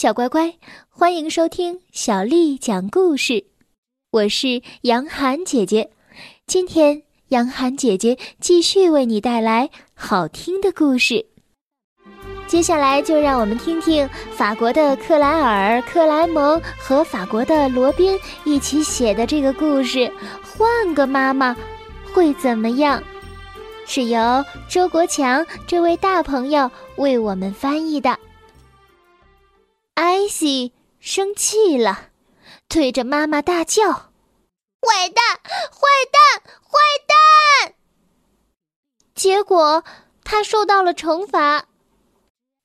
小乖乖，欢迎收听小丽讲故事。我是杨涵姐姐，今天杨涵姐姐继续为你带来好听的故事。接下来就让我们听听法国的克莱尔·克莱蒙和法国的罗宾一起写的这个故事。换个妈妈会怎么样？是由周国强这位大朋友为我们翻译的。西生气了，对着妈妈大叫：“坏蛋！坏蛋！坏蛋！”结果他受到了惩罚，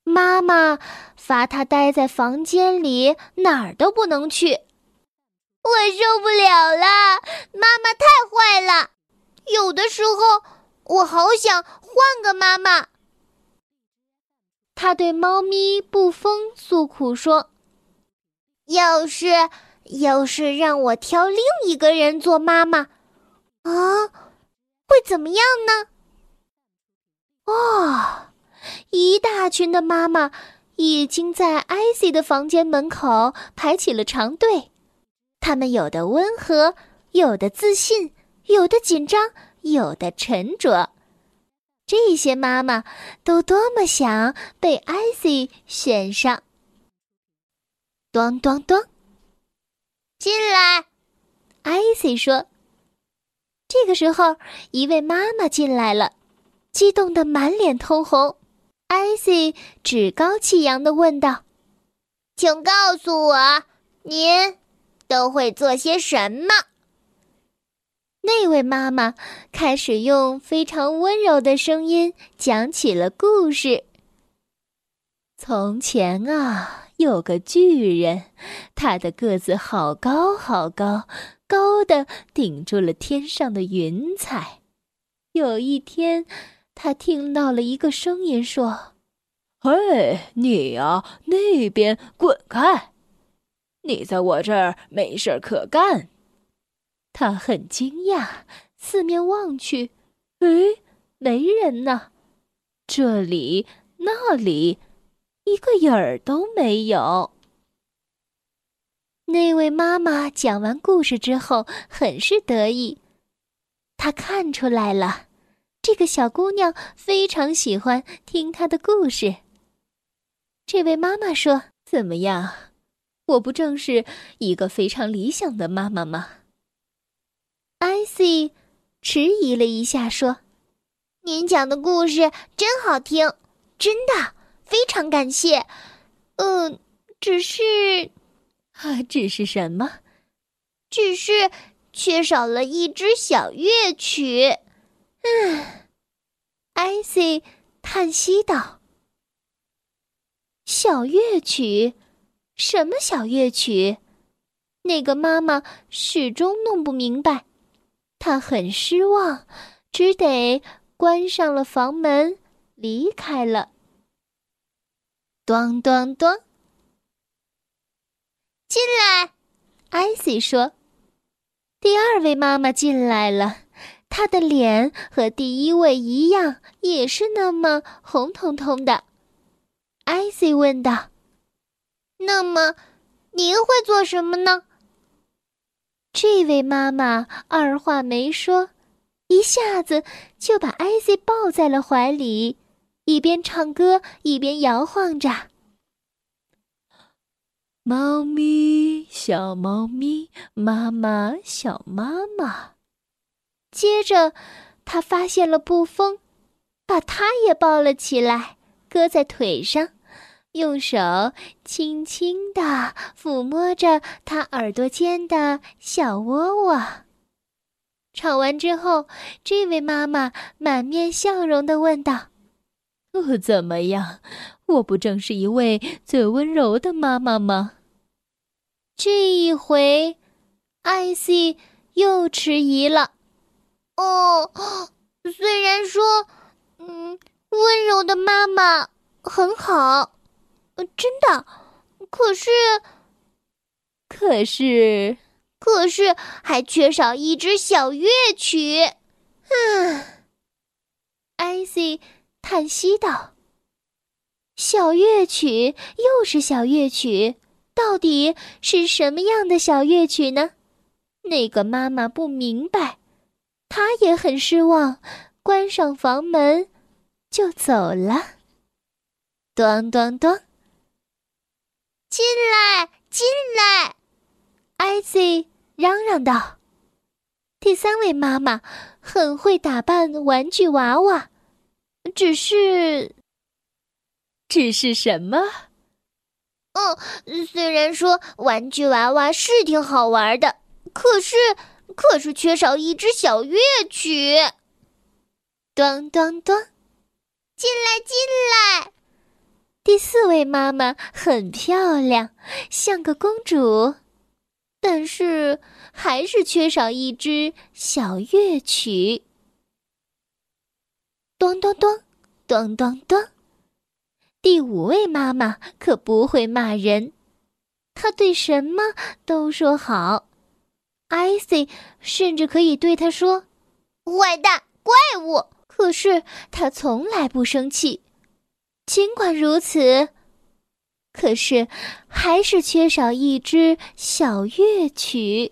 妈妈罚他待在房间里，哪儿都不能去。我受不了了，妈妈太坏了。有的时候，我好想换个妈妈。他对猫咪布风诉苦说：“要是要是让我挑另一个人做妈妈，啊，会怎么样呢？”哦，一大群的妈妈已经在艾希的房间门口排起了长队。他们有的温和，有的自信，有的紧张，有的沉着。这些妈妈都多么想被艾希选上！咚咚咚，进来！艾希说。这个时候，一位妈妈进来了，激动的满脸通红。艾希趾高气扬的问道：“请告诉我，您都会做些什么？”那位妈妈开始用非常温柔的声音讲起了故事。从前啊，有个巨人，他的个子好高好高，高的顶住了天上的云彩。有一天，他听到了一个声音说：“嘿，你呀，那边滚开！你在我这儿没事儿可干。”他很惊讶，四面望去，诶，没人呢。这里那里，一个影儿都没有。那位妈妈讲完故事之后，很是得意。她看出来了，这个小姑娘非常喜欢听她的故事。这位妈妈说：“怎么样？我不正是一个非常理想的妈妈吗？”艾希迟疑了一下，说：“您讲的故事真好听，真的非常感谢。嗯，只是……啊，只是什么？只是缺少了一支小乐曲。”嗯，艾希叹息道：“小乐曲？什么小乐曲？”那个妈妈始终弄不明白。她很失望，只得关上了房门，离开了。咚咚咚，进来！艾希说：“第二位妈妈进来了，她的脸和第一位一样，也是那么红彤彤的。”艾希问道：“那么，您会做什么呢？”这位妈妈二话没说，一下子就把艾希抱在了怀里，一边唱歌一边摇晃着。猫咪，小猫咪，妈妈，小妈妈。接着，他发现了布风，把它也抱了起来，搁在腿上。用手轻轻地抚摸着他耳朵间的小窝窝。唱完之后，这位妈妈满面笑容地问道：“哦，怎么样？我不正是一位最温柔的妈妈吗？”这一回，艾希又迟疑了。哦，虽然说，嗯，温柔的妈妈很好。呃，真的，可是，可是，可是还缺少一支小乐曲。嗯，艾希叹息道。小乐曲又是小乐曲，到底是什么样的小乐曲呢？那个妈妈不明白，她也很失望，关上房门就走了。咚咚咚，进来，进来！艾希嚷嚷道。第三位妈妈很会打扮玩具娃娃，只是，只是什么？嗯，虽然说玩具娃娃是挺好玩的，可是，可是缺少一支小乐曲。咚咚咚，进来，进来！第四位妈妈很漂亮，像个公主，但是。还是缺少一支小乐曲。咚咚咚，咚咚咚。第五位妈妈可不会骂人，她对什么都说好。艾希甚至可以对她说：“坏蛋，怪物。”可是她从来不生气。尽管如此，可是还是缺少一支小乐曲。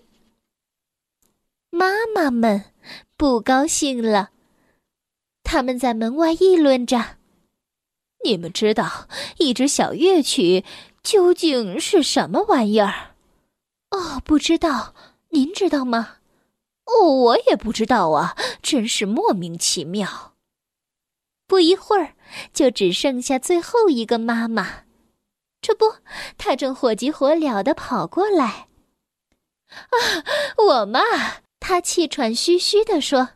妈妈们不高兴了，他们在门外议论着：“你们知道一支小乐曲究竟是什么玩意儿？”“哦，不知道。您知道吗？”“哦，我也不知道啊，真是莫名其妙。”不一会儿，就只剩下最后一个妈妈。这不，她正火急火燎的跑过来。“啊，我嘛。”他气喘吁吁的说：“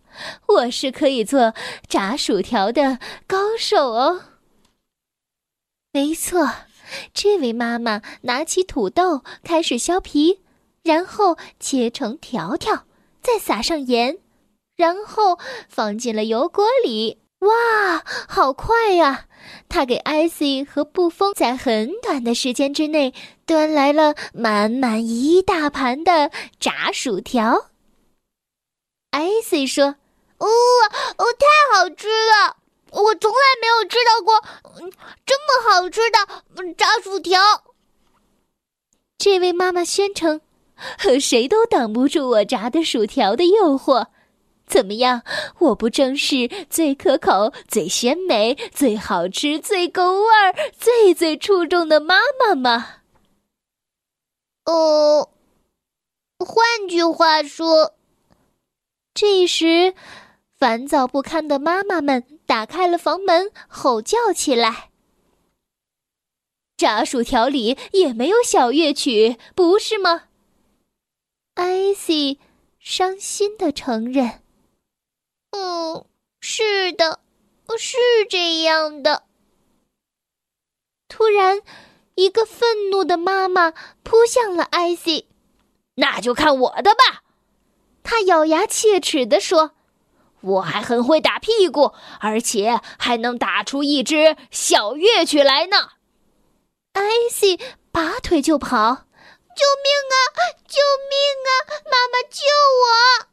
我是可以做炸薯条的高手哦。”没错，这位妈妈拿起土豆开始削皮，然后切成条条，再撒上盐，然后放进了油锅里。哇，好快呀！她给艾希和布风在很短的时间之内端来了满满一大盘的炸薯条。艾希说：“哦哦，太好吃了！我从来没有吃到过这么好吃的炸薯条。”这位妈妈宣称：“谁都挡不住我炸的薯条的诱惑。怎么样？我不正是最可口、最鲜美、最好吃、最够味儿、最最出众的妈妈吗？”哦，换句话说。这时，烦躁不堪的妈妈们打开了房门，吼叫起来。炸薯条里也没有小乐曲，不是吗？艾希伤心的承认：“嗯，是的，是这样的。”突然，一个愤怒的妈妈扑向了艾希，“那就看我的吧！”他咬牙切齿地说：“我还很会打屁股，而且还能打出一支小乐曲来呢。”艾希拔腿就跑：“救命啊！救命啊！妈妈救我！”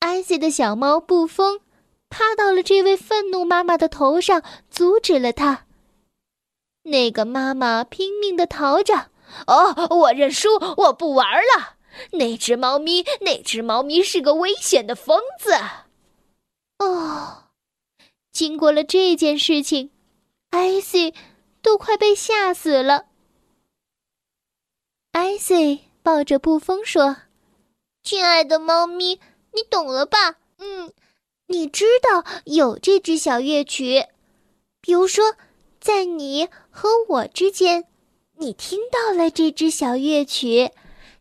艾希的小猫布风趴到了这位愤怒妈妈的头上，阻止了他。那个妈妈拼命的逃着：“哦，我认输，我不玩了。”那只猫咪，那只猫咪是个危险的疯子。哦，经过了这件事情，艾希都快被吓死了。艾希抱着布风说：“亲爱的猫咪，你懂了吧？嗯，你知道有这支小乐曲，比如说，在你和我之间，你听到了这支小乐曲。”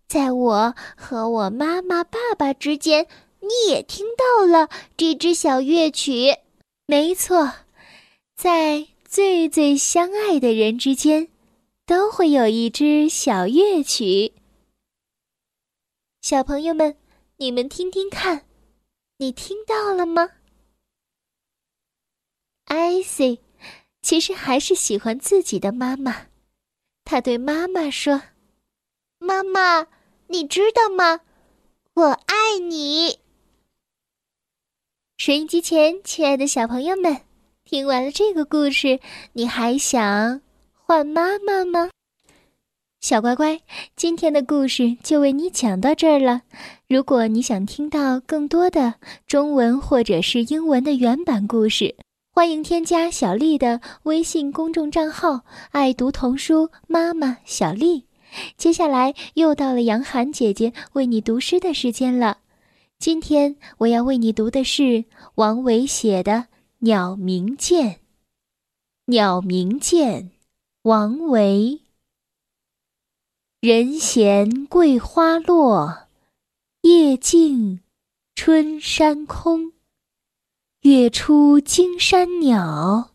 在我和我妈妈、爸爸之间，你也听到了这支小乐曲。没错，在最最相爱的人之间，都会有一支小乐曲。小朋友们，你们听听看，你听到了吗？艾希其实还是喜欢自己的妈妈，他对妈妈说：“妈妈。”你知道吗？我爱你。收音机前，亲爱的小朋友们，听完了这个故事，你还想换妈妈吗？小乖乖，今天的故事就为你讲到这儿了。如果你想听到更多的中文或者是英文的原版故事，欢迎添加小丽的微信公众账号“爱读童书妈妈小丽”。接下来又到了杨涵姐姐为你读诗的时间了。今天我要为你读的是王维写的。鸟鸣涧，鸟鸣涧，王维。人闲桂花落，夜静春山空。月出惊山鸟，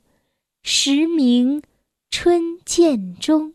时鸣春涧中。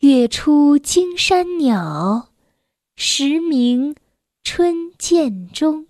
月出惊山鸟，时鸣春涧中。